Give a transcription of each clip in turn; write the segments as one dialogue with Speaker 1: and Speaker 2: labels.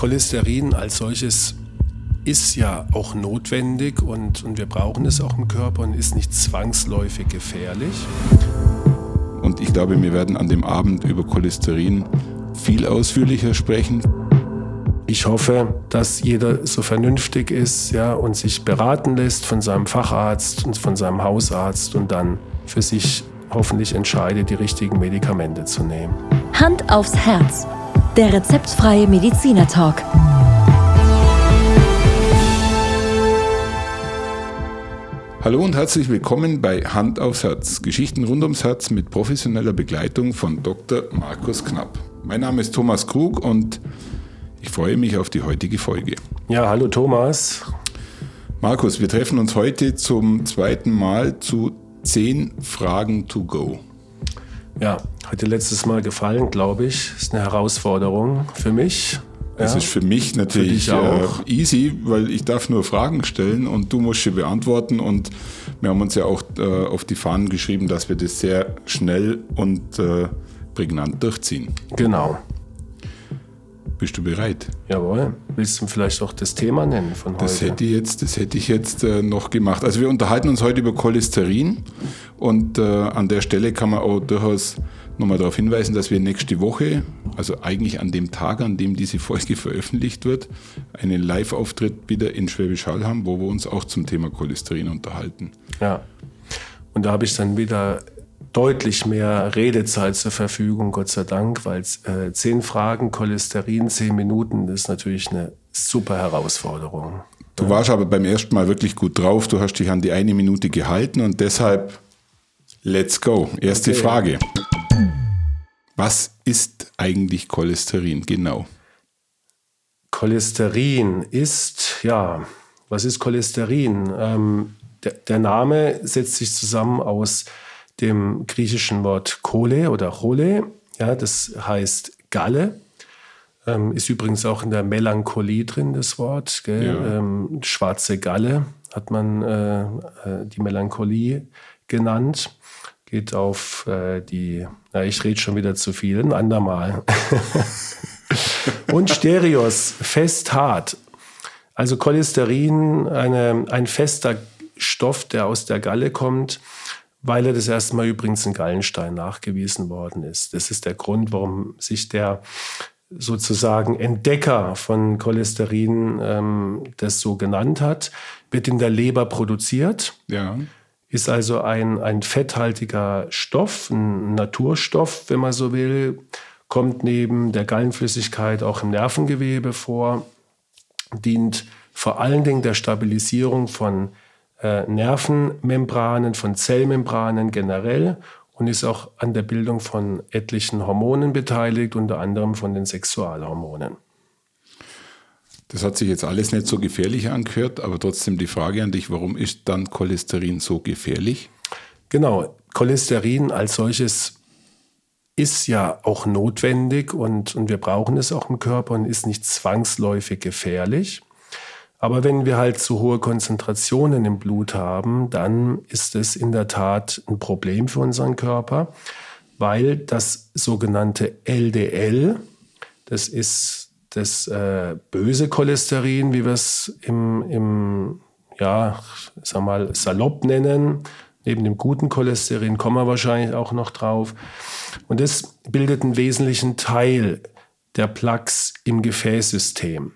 Speaker 1: Cholesterin als solches ist ja auch notwendig und, und wir brauchen es auch im Körper und ist nicht zwangsläufig gefährlich.
Speaker 2: Und ich glaube, wir werden an dem Abend über Cholesterin viel ausführlicher sprechen.
Speaker 1: Ich hoffe, dass jeder so vernünftig ist ja, und sich beraten lässt von seinem Facharzt und von seinem Hausarzt und dann für sich hoffentlich entscheidet, die richtigen Medikamente zu nehmen.
Speaker 3: Hand aufs Herz. Der rezeptfreie Mediziner Talk.
Speaker 2: Hallo und herzlich willkommen bei Hand aufs Herz. Geschichten rund ums Herz mit professioneller Begleitung von Dr. Markus Knapp. Mein Name ist Thomas Krug und ich freue mich auf die heutige Folge.
Speaker 1: Ja, hallo Thomas.
Speaker 2: Markus, wir treffen uns heute zum zweiten Mal zu 10 Fragen to go.
Speaker 1: Ja, dir letztes Mal gefallen, glaube ich. Ist eine Herausforderung für mich.
Speaker 2: Es
Speaker 1: ja.
Speaker 2: ist für mich natürlich für äh, easy, weil ich darf nur Fragen stellen und du musst sie beantworten. Und wir haben uns ja auch äh, auf die Fahnen geschrieben, dass wir das sehr schnell und äh, prägnant durchziehen.
Speaker 1: Genau.
Speaker 2: Bist du bereit?
Speaker 1: Jawohl. Willst du vielleicht auch das Thema nennen von heute?
Speaker 2: Das hätte ich jetzt, das hätte ich jetzt äh, noch gemacht. Also wir unterhalten uns heute über Cholesterin und äh, an der Stelle kann man auch durchaus nochmal darauf hinweisen, dass wir nächste Woche, also eigentlich an dem Tag, an dem diese Folge veröffentlicht wird, einen Live-Auftritt wieder in Schwäbisch Hall haben, wo wir uns auch zum Thema Cholesterin unterhalten.
Speaker 1: Ja. Und da habe ich dann wieder deutlich mehr Redezeit zur Verfügung, Gott sei Dank, weil äh, zehn Fragen, Cholesterin, zehn Minuten, das ist natürlich eine super Herausforderung.
Speaker 2: Du ja. warst aber beim ersten Mal wirklich gut drauf, du hast dich an die eine Minute gehalten und deshalb let's go. Erste okay. Frage. Was ist eigentlich Cholesterin genau?
Speaker 1: Cholesterin ist, ja, was ist Cholesterin? Ähm, der, der Name setzt sich zusammen aus dem griechischen Wort Kole oder Chole. Ja, das heißt Galle. Ähm, ist übrigens auch in der Melancholie drin, das Wort. Ja. Ähm, schwarze Galle hat man äh, äh, die Melancholie genannt. Geht auf äh, die, na, ich rede schon wieder zu viel, ein andermal. Und Stereos, fest hart. Also Cholesterin, eine, ein fester Stoff, der aus der Galle kommt weil er das erste Mal übrigens in Gallenstein nachgewiesen worden ist. Das ist der Grund, warum sich der sozusagen Entdecker von Cholesterin ähm, das so genannt hat, wird in der Leber produziert.
Speaker 2: Ja.
Speaker 1: Ist also ein, ein fetthaltiger Stoff, ein Naturstoff, wenn man so will, kommt neben der Gallenflüssigkeit auch im Nervengewebe vor, dient vor allen Dingen der Stabilisierung von äh, Nervenmembranen, von Zellmembranen generell und ist auch an der Bildung von etlichen Hormonen beteiligt, unter anderem von den Sexualhormonen.
Speaker 2: Das hat sich jetzt alles nicht so gefährlich angehört, aber trotzdem die Frage an dich, warum ist dann Cholesterin so gefährlich?
Speaker 1: Genau, Cholesterin als solches ist ja auch notwendig und, und wir brauchen es auch im Körper und ist nicht zwangsläufig gefährlich. Aber wenn wir halt zu hohe Konzentrationen im Blut haben, dann ist es in der Tat ein Problem für unseren Körper, weil das sogenannte LDL, das ist das äh, böse Cholesterin, wie wir es im, im, ja, sag mal, salopp nennen, neben dem guten Cholesterin kommen wir wahrscheinlich auch noch drauf. Und das bildet einen wesentlichen Teil der Plaques im Gefäßsystem.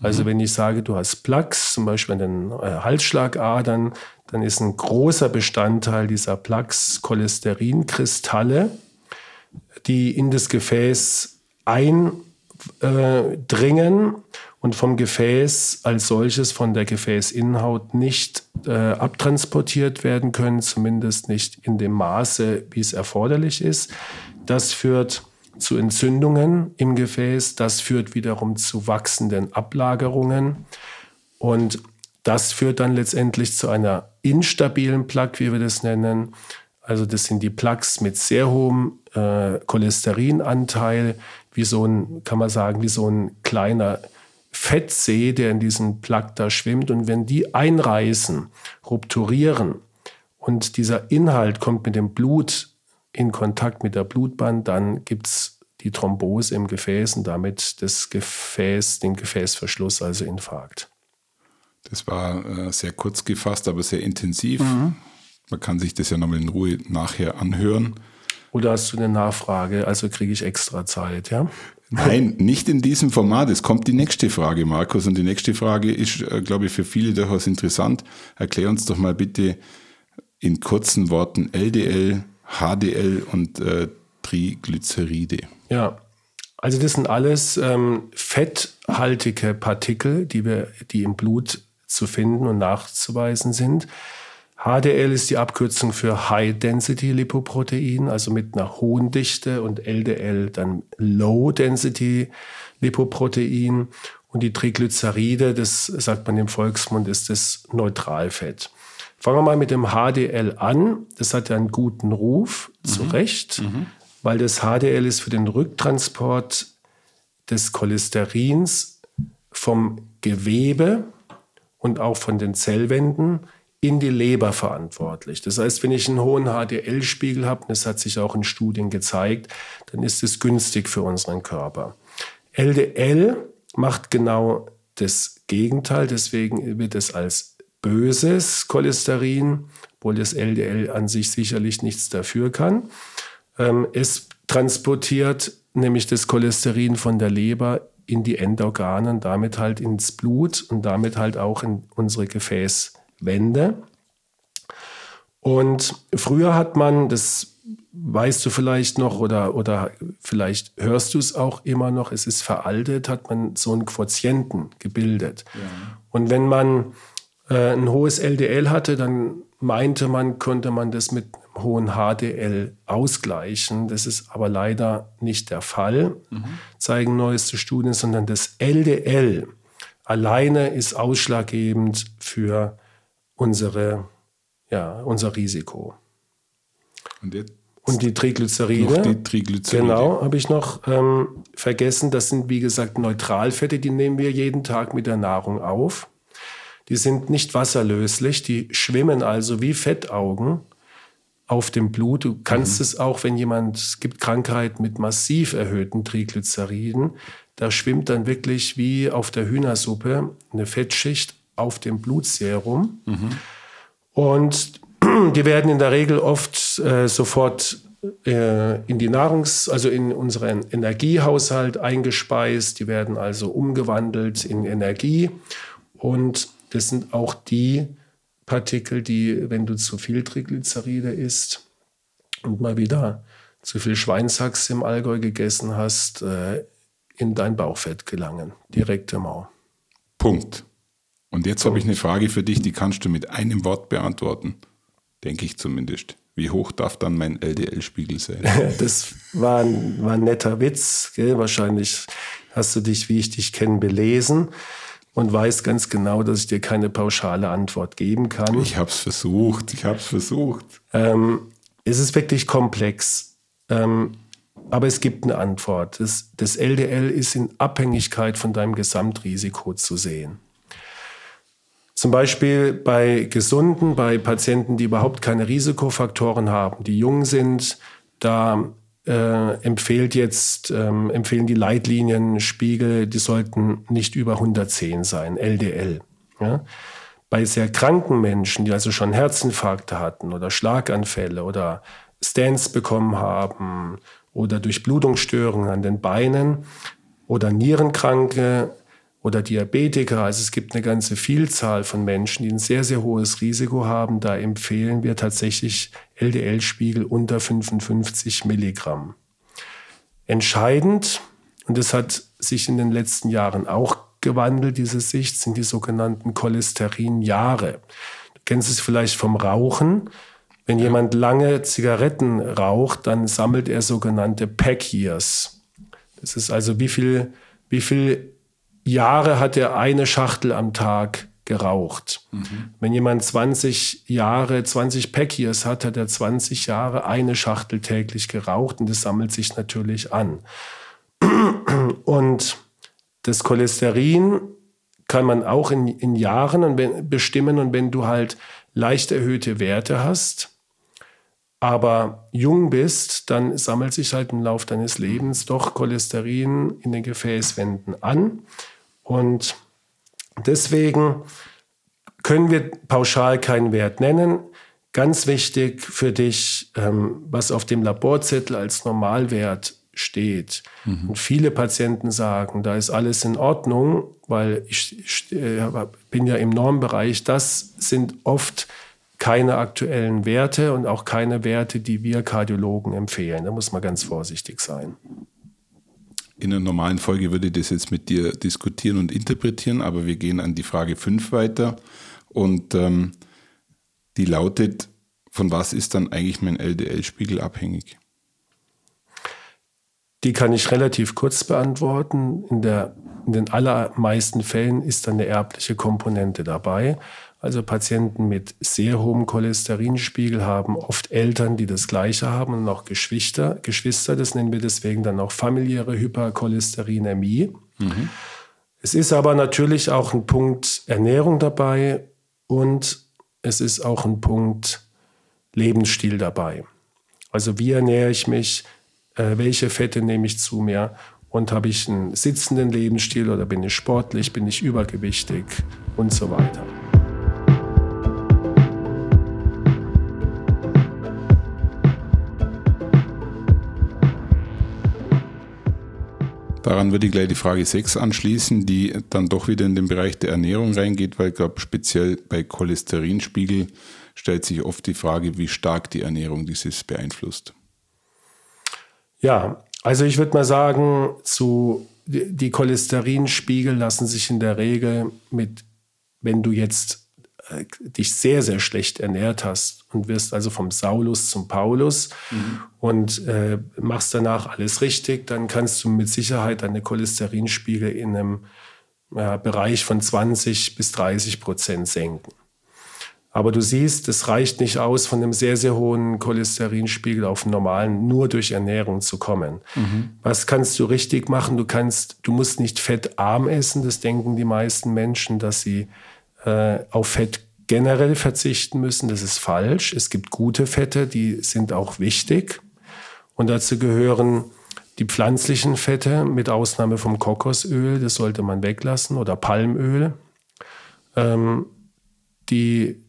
Speaker 1: Also wenn ich sage, du hast Plaques, zum Beispiel an den äh, Halsschlagadern, dann ist ein großer Bestandteil dieser Plaques Cholesterinkristalle, die in das Gefäß eindringen und vom Gefäß als solches von der Gefäßinnenhaut nicht äh, abtransportiert werden können, zumindest nicht in dem Maße, wie es erforderlich ist. Das führt zu Entzündungen im Gefäß. Das führt wiederum zu wachsenden Ablagerungen. Und das führt dann letztendlich zu einer instabilen Plaque, wie wir das nennen. Also das sind die Plaques mit sehr hohem äh, Cholesterinanteil, wie so ein, kann man sagen, wie so ein kleiner Fettsee, der in diesem Plaque da schwimmt. Und wenn die einreißen, rupturieren und dieser Inhalt kommt mit dem Blut in Kontakt mit der Blutbahn, dann gibt es die Thrombose im Gefäß und damit das Gefäß, den Gefäßverschluss, also Infarkt.
Speaker 2: Das war äh, sehr kurz gefasst, aber sehr intensiv. Mhm. Man kann sich das ja nochmal in Ruhe nachher anhören.
Speaker 1: Oder hast du eine Nachfrage? Also kriege ich extra Zeit, ja?
Speaker 2: Nein, nicht in diesem Format. Es kommt die nächste Frage, Markus. Und die nächste Frage ist, äh, glaube ich, für viele durchaus interessant. Erklär uns doch mal bitte in kurzen Worten LDL, HDL und äh, Triglyceride.
Speaker 1: Ja, also das sind alles ähm, fetthaltige Partikel, die, wir, die im Blut zu finden und nachzuweisen sind. HDL ist die Abkürzung für High Density Lipoprotein, also mit einer hohen Dichte und LDL dann Low Density Lipoprotein und die Triglyceride, das sagt man im Volksmund, ist das Neutralfett. Fangen wir mal mit dem HDL an. Das hat ja einen guten Ruf, mhm. zu Recht, mhm. weil das HDL ist für den Rücktransport des Cholesterins vom Gewebe und auch von den Zellwänden in die Leber verantwortlich. Das heißt, wenn ich einen hohen HDL-Spiegel habe, das hat sich auch in Studien gezeigt, dann ist es günstig für unseren Körper. LDL macht genau das Gegenteil, deswegen wird es als böses Cholesterin, obwohl das LDL an sich sicherlich nichts dafür kann. Ähm, es transportiert nämlich das Cholesterin von der Leber in die Endorgane und damit halt ins Blut und damit halt auch in unsere Gefäße. Wände. Und früher hat man, das weißt du vielleicht noch oder, oder vielleicht hörst du es auch immer noch, es ist veraltet, hat man so einen Quotienten gebildet. Ja. Und wenn man äh, ein hohes LDL hatte, dann meinte man, könnte man das mit einem hohen HDL ausgleichen. Das ist aber leider nicht der Fall, mhm. zeigen neueste Studien, sondern das LDL alleine ist ausschlaggebend für unsere, ja, unser Risiko. Und, und die Triglyceride. die Triglyceride. Genau, habe ich noch ähm, vergessen. Das sind, wie gesagt, Neutralfette, die nehmen wir jeden Tag mit der Nahrung auf. Die sind nicht wasserlöslich, die schwimmen also wie Fettaugen auf dem Blut. Du kannst mhm. es auch, wenn jemand, es gibt Krankheiten mit massiv erhöhten Triglyceriden, da schwimmt dann wirklich wie auf der Hühnersuppe eine Fettschicht auf dem Blutserum. Mhm. Und die werden in der Regel oft äh, sofort äh, in die Nahrungs-, also in unseren Energiehaushalt eingespeist. Die werden also umgewandelt in Energie. Und das sind auch die Partikel, die, wenn du zu viel Triglyceride isst und mal wieder zu viel Schweinshax im Allgäu gegessen hast, äh, in dein Bauchfett gelangen, direkt im Maul.
Speaker 2: Punkt. Und jetzt habe ich eine Frage für dich, die kannst du mit einem Wort beantworten. Denke ich zumindest. Wie hoch darf dann mein LDL-Spiegel sein?
Speaker 1: das war ein, war ein netter Witz. Gell? Wahrscheinlich hast du dich, wie ich dich kenne, belesen und weißt ganz genau, dass ich dir keine pauschale Antwort geben kann.
Speaker 2: Ich habe es versucht, ich habe es versucht.
Speaker 1: Ähm, es ist wirklich komplex, ähm, aber es gibt eine Antwort. Das, das LDL ist in Abhängigkeit von deinem Gesamtrisiko zu sehen. Zum Beispiel bei Gesunden, bei Patienten, die überhaupt keine Risikofaktoren haben, die jung sind, da äh, empfiehlt jetzt, ähm, empfehlen die Leitlinien, Spiegel, die sollten nicht über 110 sein, LDL. Ja? Bei sehr kranken Menschen, die also schon Herzinfarkte hatten oder Schlaganfälle oder Stents bekommen haben oder Durchblutungsstörungen an den Beinen oder Nierenkranke, oder Diabetiker. Also es gibt eine ganze Vielzahl von Menschen, die ein sehr, sehr hohes Risiko haben. Da empfehlen wir tatsächlich LDL-Spiegel unter 55 Milligramm. Entscheidend, und das hat sich in den letzten Jahren auch gewandelt, diese Sicht, sind die sogenannten Cholesterinjahre. Du kennst es vielleicht vom Rauchen. Wenn jemand lange Zigaretten raucht, dann sammelt er sogenannte Pack Years. Das ist also wie viel, wie viel Jahre hat er eine Schachtel am Tag geraucht. Mhm. Wenn jemand 20 Jahre, 20 Packiers hat, hat er 20 Jahre eine Schachtel täglich geraucht und das sammelt sich natürlich an. Und das Cholesterin kann man auch in, in Jahren und wenn, bestimmen und wenn du halt leicht erhöhte Werte hast, aber jung bist, dann sammelt sich halt im Laufe deines Lebens doch Cholesterin in den Gefäßwänden an. Und deswegen können wir pauschal keinen Wert nennen. Ganz wichtig für dich, ähm, was auf dem Laborzettel als Normalwert steht. Mhm. Und viele Patienten sagen, da ist alles in Ordnung, weil ich, ich äh, bin ja im Normbereich. Das sind oft keine aktuellen Werte und auch keine Werte, die wir Kardiologen empfehlen. Da muss man ganz vorsichtig sein.
Speaker 2: In einer normalen Folge würde ich das jetzt mit dir diskutieren und interpretieren, aber wir gehen an die Frage 5 weiter und ähm, die lautet, von was ist dann eigentlich mein LDL-Spiegel abhängig?
Speaker 1: Die kann ich relativ kurz beantworten. In, der, in den allermeisten Fällen ist dann eine erbliche Komponente dabei. Also Patienten mit sehr hohem Cholesterinspiegel haben oft Eltern, die das gleiche haben und auch Geschwister. Geschwister, das nennen wir deswegen dann auch familiäre Hypercholesterinämie. Mhm. Es ist aber natürlich auch ein Punkt Ernährung dabei und es ist auch ein Punkt Lebensstil dabei. Also wie ernähre ich mich, äh, welche Fette nehme ich zu mir und habe ich einen sitzenden Lebensstil oder bin ich sportlich, bin ich übergewichtig und so weiter.
Speaker 2: Daran würde ich gleich die Frage 6 anschließen, die dann doch wieder in den Bereich der Ernährung reingeht, weil ich glaube, speziell bei Cholesterinspiegel stellt sich oft die Frage, wie stark die Ernährung dieses beeinflusst.
Speaker 1: Ja, also ich würde mal sagen, zu, die Cholesterinspiegel lassen sich in der Regel mit, wenn du jetzt äh, dich sehr, sehr schlecht ernährt hast und wirst also vom Saulus zum Paulus mhm. und äh, machst danach alles richtig, dann kannst du mit Sicherheit deine Cholesterinspiegel in einem ja, Bereich von 20 bis 30 Prozent senken. Aber du siehst, es reicht nicht aus, von einem sehr, sehr hohen Cholesterinspiegel auf einen normalen nur durch Ernährung zu kommen. Mhm. Was kannst du richtig machen? Du kannst, du musst nicht fettarm essen. Das denken die meisten Menschen, dass sie äh, auf Fett generell verzichten müssen. Das ist falsch. Es gibt gute Fette, die sind auch wichtig. Und dazu gehören die pflanzlichen Fette mit Ausnahme vom Kokosöl, das sollte man weglassen, oder Palmöl. Ähm, die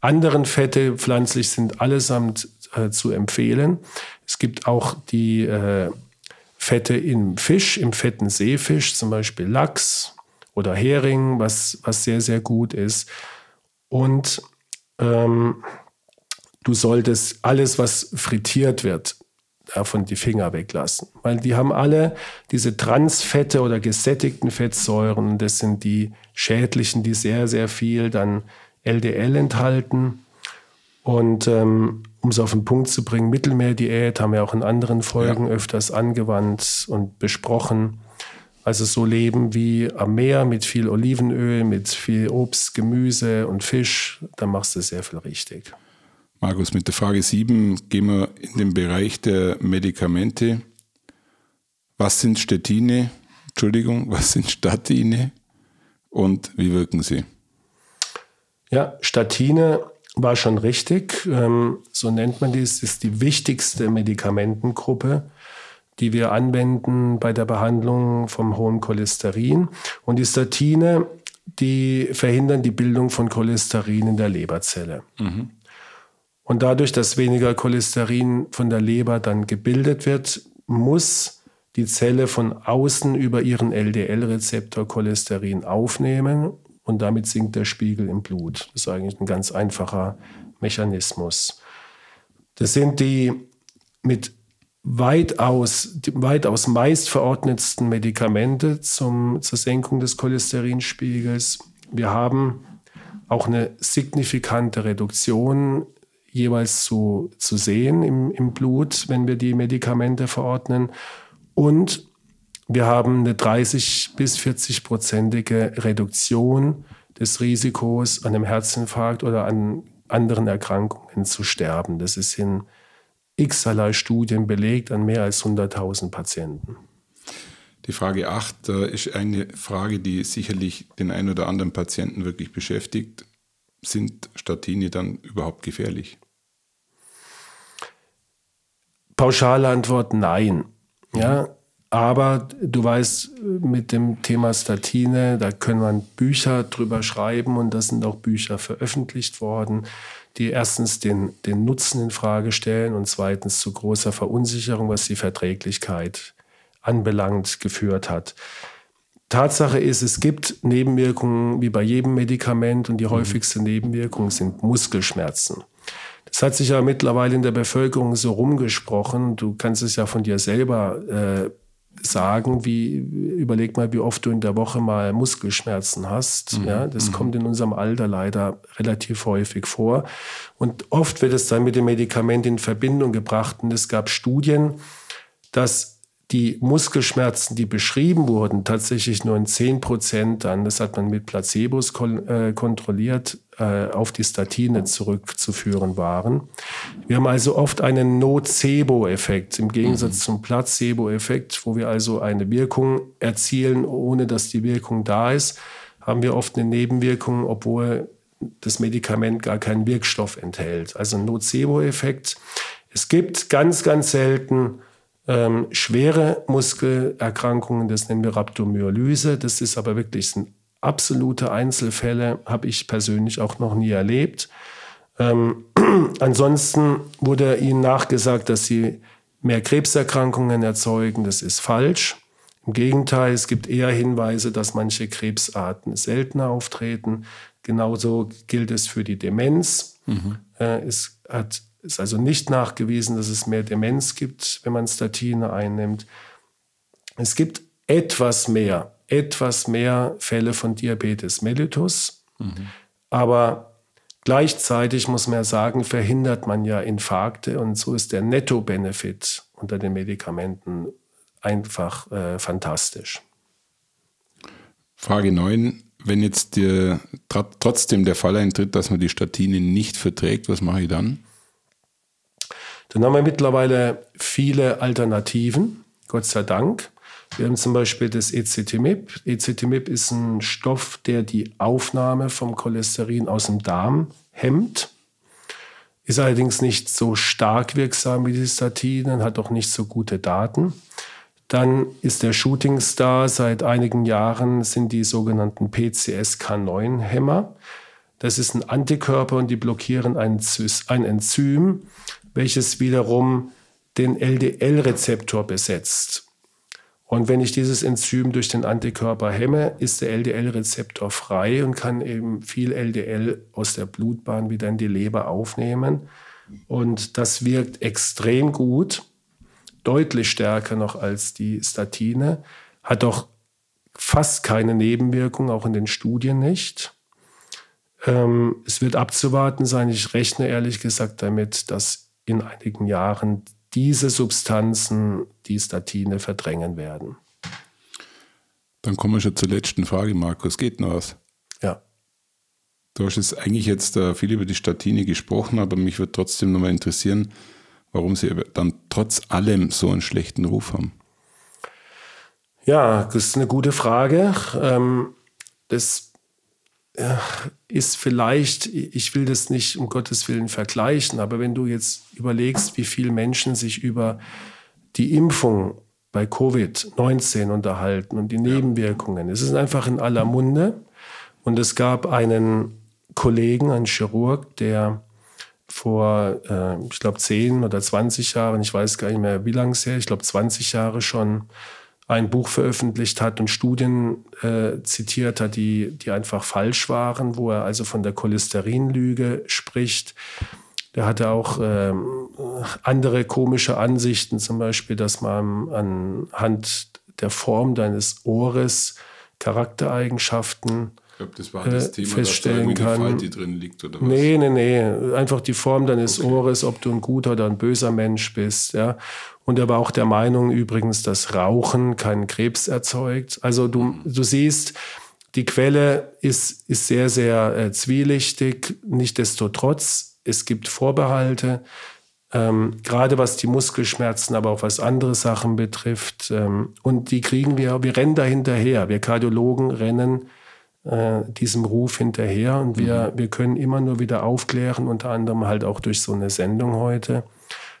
Speaker 1: anderen Fette pflanzlich sind allesamt äh, zu empfehlen. Es gibt auch die äh, Fette im Fisch, im fetten Seefisch, zum Beispiel Lachs oder Hering, was, was sehr, sehr gut ist. Und ähm, du solltest alles, was frittiert wird, davon die Finger weglassen. Weil die haben alle diese Transfette oder gesättigten Fettsäuren. Das sind die schädlichen, die sehr, sehr viel dann LDL enthalten. Und ähm, um es auf den Punkt zu bringen, Mittelmeerdiät haben wir auch in anderen Folgen ja. öfters angewandt und besprochen. Also so leben wie am Meer mit viel Olivenöl, mit viel Obst, Gemüse und Fisch, dann machst du sehr viel richtig.
Speaker 2: Markus, mit der Frage 7 gehen wir in den Bereich der Medikamente. Was sind Statine? Entschuldigung, was sind Statine und wie wirken sie?
Speaker 1: Ja, Statine war schon richtig. Ähm, so nennt man dies. Das ist die wichtigste Medikamentengruppe, die wir anwenden bei der Behandlung vom hohen Cholesterin. Und die Statine, die verhindern die Bildung von Cholesterin in der Leberzelle. Mhm. Und dadurch, dass weniger Cholesterin von der Leber dann gebildet wird, muss die Zelle von außen über ihren LDL-Rezeptor Cholesterin aufnehmen und damit sinkt der Spiegel im Blut. Das ist eigentlich ein ganz einfacher Mechanismus. Das sind die mit weitaus, die weitaus meist verordnetsten Medikamente zum, zur Senkung des Cholesterinspiegels. Wir haben auch eine signifikante Reduktion jeweils zu, zu sehen im, im Blut, wenn wir die Medikamente verordnen. Und wir haben eine 30 bis 40 prozentige Reduktion des Risikos an einem Herzinfarkt oder an anderen Erkrankungen zu sterben. Das ist in x-erlei Studien belegt an mehr als 100.000 Patienten.
Speaker 2: Die Frage 8 äh, ist eine Frage, die sicherlich den einen oder anderen Patienten wirklich beschäftigt. Sind Statine dann überhaupt gefährlich?
Speaker 1: Pauschale Antwort nein. Ja, aber du weißt, mit dem Thema Statine, da können man Bücher drüber schreiben und da sind auch Bücher veröffentlicht worden, die erstens den, den Nutzen in Frage stellen und zweitens zu großer Verunsicherung, was die Verträglichkeit anbelangt, geführt hat. Tatsache ist, es gibt Nebenwirkungen wie bei jedem Medikament und die mhm. häufigste Nebenwirkung sind Muskelschmerzen. Das hat sich ja mittlerweile in der Bevölkerung so rumgesprochen. Du kannst es ja von dir selber äh, sagen, wie, überleg mal, wie oft du in der Woche mal Muskelschmerzen hast. Mhm. Ja, das mhm. kommt in unserem Alter leider relativ häufig vor. Und oft wird es dann mit dem Medikament in Verbindung gebracht. Und es gab Studien, dass die Muskelschmerzen, die beschrieben wurden, tatsächlich nur in 10 Prozent dann, das hat man mit Placebos kon äh, kontrolliert, äh, auf die Statine zurückzuführen waren. Wir haben also oft einen Nocebo-Effekt im Gegensatz mhm. zum Placebo-Effekt, wo wir also eine Wirkung erzielen, ohne dass die Wirkung da ist, haben wir oft eine Nebenwirkung, obwohl das Medikament gar keinen Wirkstoff enthält. Also ein Nocebo-Effekt. Es gibt ganz, ganz selten ähm, schwere Muskelerkrankungen, das nennen wir Rhabdomyolyse. Das ist aber wirklich sind absolute Einzelfälle, habe ich persönlich auch noch nie erlebt. Ähm, ansonsten wurde ihnen nachgesagt, dass sie mehr Krebserkrankungen erzeugen. Das ist falsch. Im Gegenteil, es gibt eher Hinweise, dass manche Krebsarten seltener auftreten. Genauso gilt es für die Demenz. Mhm. Äh, es hat ist also nicht nachgewiesen, dass es mehr Demenz gibt, wenn man Statine einnimmt. Es gibt etwas mehr, etwas mehr Fälle von Diabetes mellitus, mhm. aber gleichzeitig muss man ja sagen, verhindert man ja Infarkte und so ist der Netto-Benefit unter den Medikamenten einfach äh, fantastisch.
Speaker 2: Frage 9. Wenn jetzt dir trotzdem der Fall eintritt, dass man die Statine nicht verträgt, was mache ich dann?
Speaker 1: Dann haben wir mittlerweile viele Alternativen, Gott sei Dank. Wir haben zum Beispiel das ECTMIP. ECTMIP ist ein Stoff, der die Aufnahme vom Cholesterin aus dem Darm hemmt. Ist allerdings nicht so stark wirksam wie die Statinen, hat auch nicht so gute Daten. Dann ist der Shooting Star seit einigen Jahren sind die sogenannten PCSK9-Hämmer. Das ist ein Antikörper und die blockieren ein, ein Enzym, welches wiederum den LDL-Rezeptor besetzt. Und wenn ich dieses Enzym durch den Antikörper hemme, ist der LDL-Rezeptor frei und kann eben viel LDL aus der Blutbahn wieder in die Leber aufnehmen. Und das wirkt extrem gut, deutlich stärker noch als die Statine, hat auch fast keine Nebenwirkung, auch in den Studien nicht. Ähm, es wird abzuwarten sein. Ich rechne ehrlich gesagt damit, dass in einigen Jahren diese Substanzen die Statine verdrängen werden.
Speaker 2: Dann kommen wir schon zur letzten Frage, Markus. Geht noch was?
Speaker 1: Ja.
Speaker 2: Du hast jetzt eigentlich jetzt äh, viel über die Statine gesprochen, aber mich würde trotzdem nochmal interessieren, warum sie dann trotz allem so einen schlechten Ruf haben.
Speaker 1: Ja, das ist eine gute Frage. Ähm, das ist vielleicht, ich will das nicht um Gottes Willen vergleichen, aber wenn du jetzt überlegst, wie viele Menschen sich über die Impfung bei Covid-19 unterhalten und die Nebenwirkungen, es ist einfach in aller Munde. Und es gab einen Kollegen, einen Chirurg, der vor, äh, ich glaube, 10 oder 20 Jahren, ich weiß gar nicht mehr, wie lange es her, ich glaube 20 Jahre schon ein Buch veröffentlicht hat und Studien äh, zitiert hat, die, die einfach falsch waren, wo er also von der Cholesterinlüge spricht. Der hatte auch ähm, andere komische Ansichten, zum Beispiel, dass man anhand der Form deines Ohres Charaktereigenschaften
Speaker 2: ich glaube, das war das
Speaker 1: äh, Thema, feststellen dass da kann.
Speaker 2: die drin liegt oder was?
Speaker 1: Nee, nee, nee. Einfach die Form deines okay. Ohres, ob du ein guter oder ein böser Mensch bist. Ja. Und er war auch der Meinung übrigens, dass Rauchen keinen Krebs erzeugt. Also du, mhm. du siehst, die Quelle ist, ist sehr, sehr äh, zwielichtig. Nichtsdestotrotz, es gibt Vorbehalte. Ähm, gerade was die Muskelschmerzen, aber auch was andere Sachen betrifft. Ähm, und die kriegen wir, wir rennen da hinterher. Wir Kardiologen rennen äh, diesem Ruf hinterher und wir, mhm. wir können immer nur wieder aufklären, unter anderem halt auch durch so eine Sendung heute,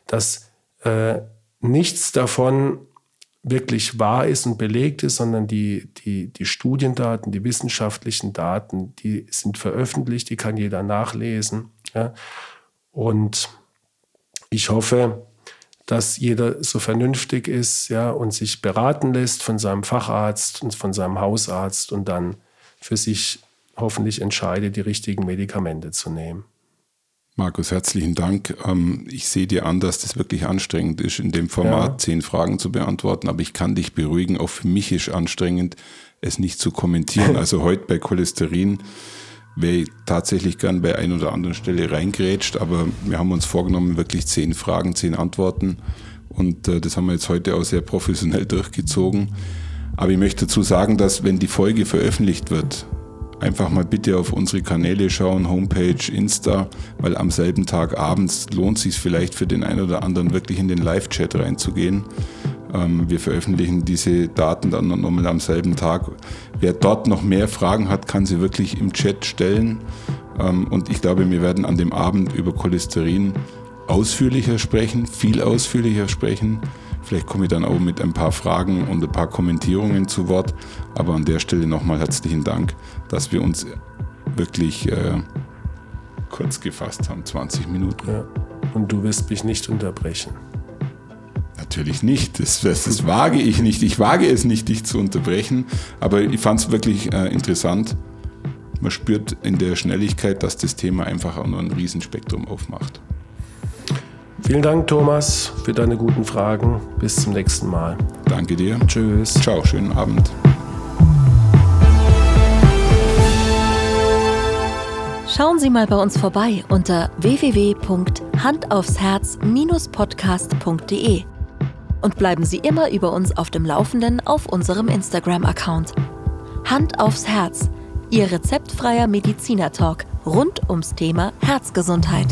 Speaker 1: dass äh, nichts davon wirklich wahr ist und belegt ist, sondern die, die, die Studiendaten, die wissenschaftlichen Daten, die sind veröffentlicht, die kann jeder nachlesen. Ja? Und ich hoffe, dass jeder so vernünftig ist ja, und sich beraten lässt von seinem Facharzt und von seinem Hausarzt und dann für sich hoffentlich entscheidet, die richtigen Medikamente zu nehmen.
Speaker 2: Markus, herzlichen Dank. Ähm, ich sehe dir an, dass das wirklich anstrengend ist, in dem Format ja. zehn Fragen zu beantworten, aber ich kann dich beruhigen, auch für mich ist anstrengend, es nicht zu kommentieren. Also heute bei Cholesterin wäre ich tatsächlich gern bei ein oder anderen Stelle reingrätscht, aber wir haben uns vorgenommen, wirklich zehn Fragen, zehn Antworten und äh, das haben wir jetzt heute auch sehr professionell durchgezogen. Aber ich möchte dazu sagen, dass wenn die Folge veröffentlicht wird, einfach mal bitte auf unsere Kanäle schauen, Homepage, Insta, weil am selben Tag abends lohnt sich vielleicht für den einen oder anderen wirklich in den Live-Chat reinzugehen. Ähm, wir veröffentlichen diese Daten dann nochmal am selben Tag. Wer dort noch mehr Fragen hat, kann sie wirklich im Chat stellen. Ähm, und ich glaube, wir werden an dem Abend über Cholesterin ausführlicher sprechen, viel ausführlicher sprechen. Vielleicht komme ich dann auch mit ein paar Fragen und ein paar Kommentierungen zu Wort. Aber an der Stelle nochmal herzlichen Dank, dass wir uns wirklich äh, kurz gefasst haben, 20 Minuten. Ja.
Speaker 1: Und du wirst mich nicht unterbrechen.
Speaker 2: Natürlich nicht. Das, das, das, wage ich nicht. Ich wage es nicht, dich zu unterbrechen. Aber ich fand es wirklich äh, interessant. Man spürt in der Schnelligkeit, dass das Thema einfach auch nur ein Riesenspektrum aufmacht.
Speaker 1: Vielen Dank, Thomas, für deine guten Fragen. Bis zum nächsten Mal.
Speaker 2: Danke dir.
Speaker 1: Tschüss.
Speaker 2: Ciao, schönen Abend.
Speaker 3: Schauen Sie mal bei uns vorbei unter www.handaufsherz-podcast.de und bleiben Sie immer über uns auf dem Laufenden auf unserem Instagram-Account. Hand aufs Herz, Ihr rezeptfreier Mediziner-Talk rund ums Thema Herzgesundheit.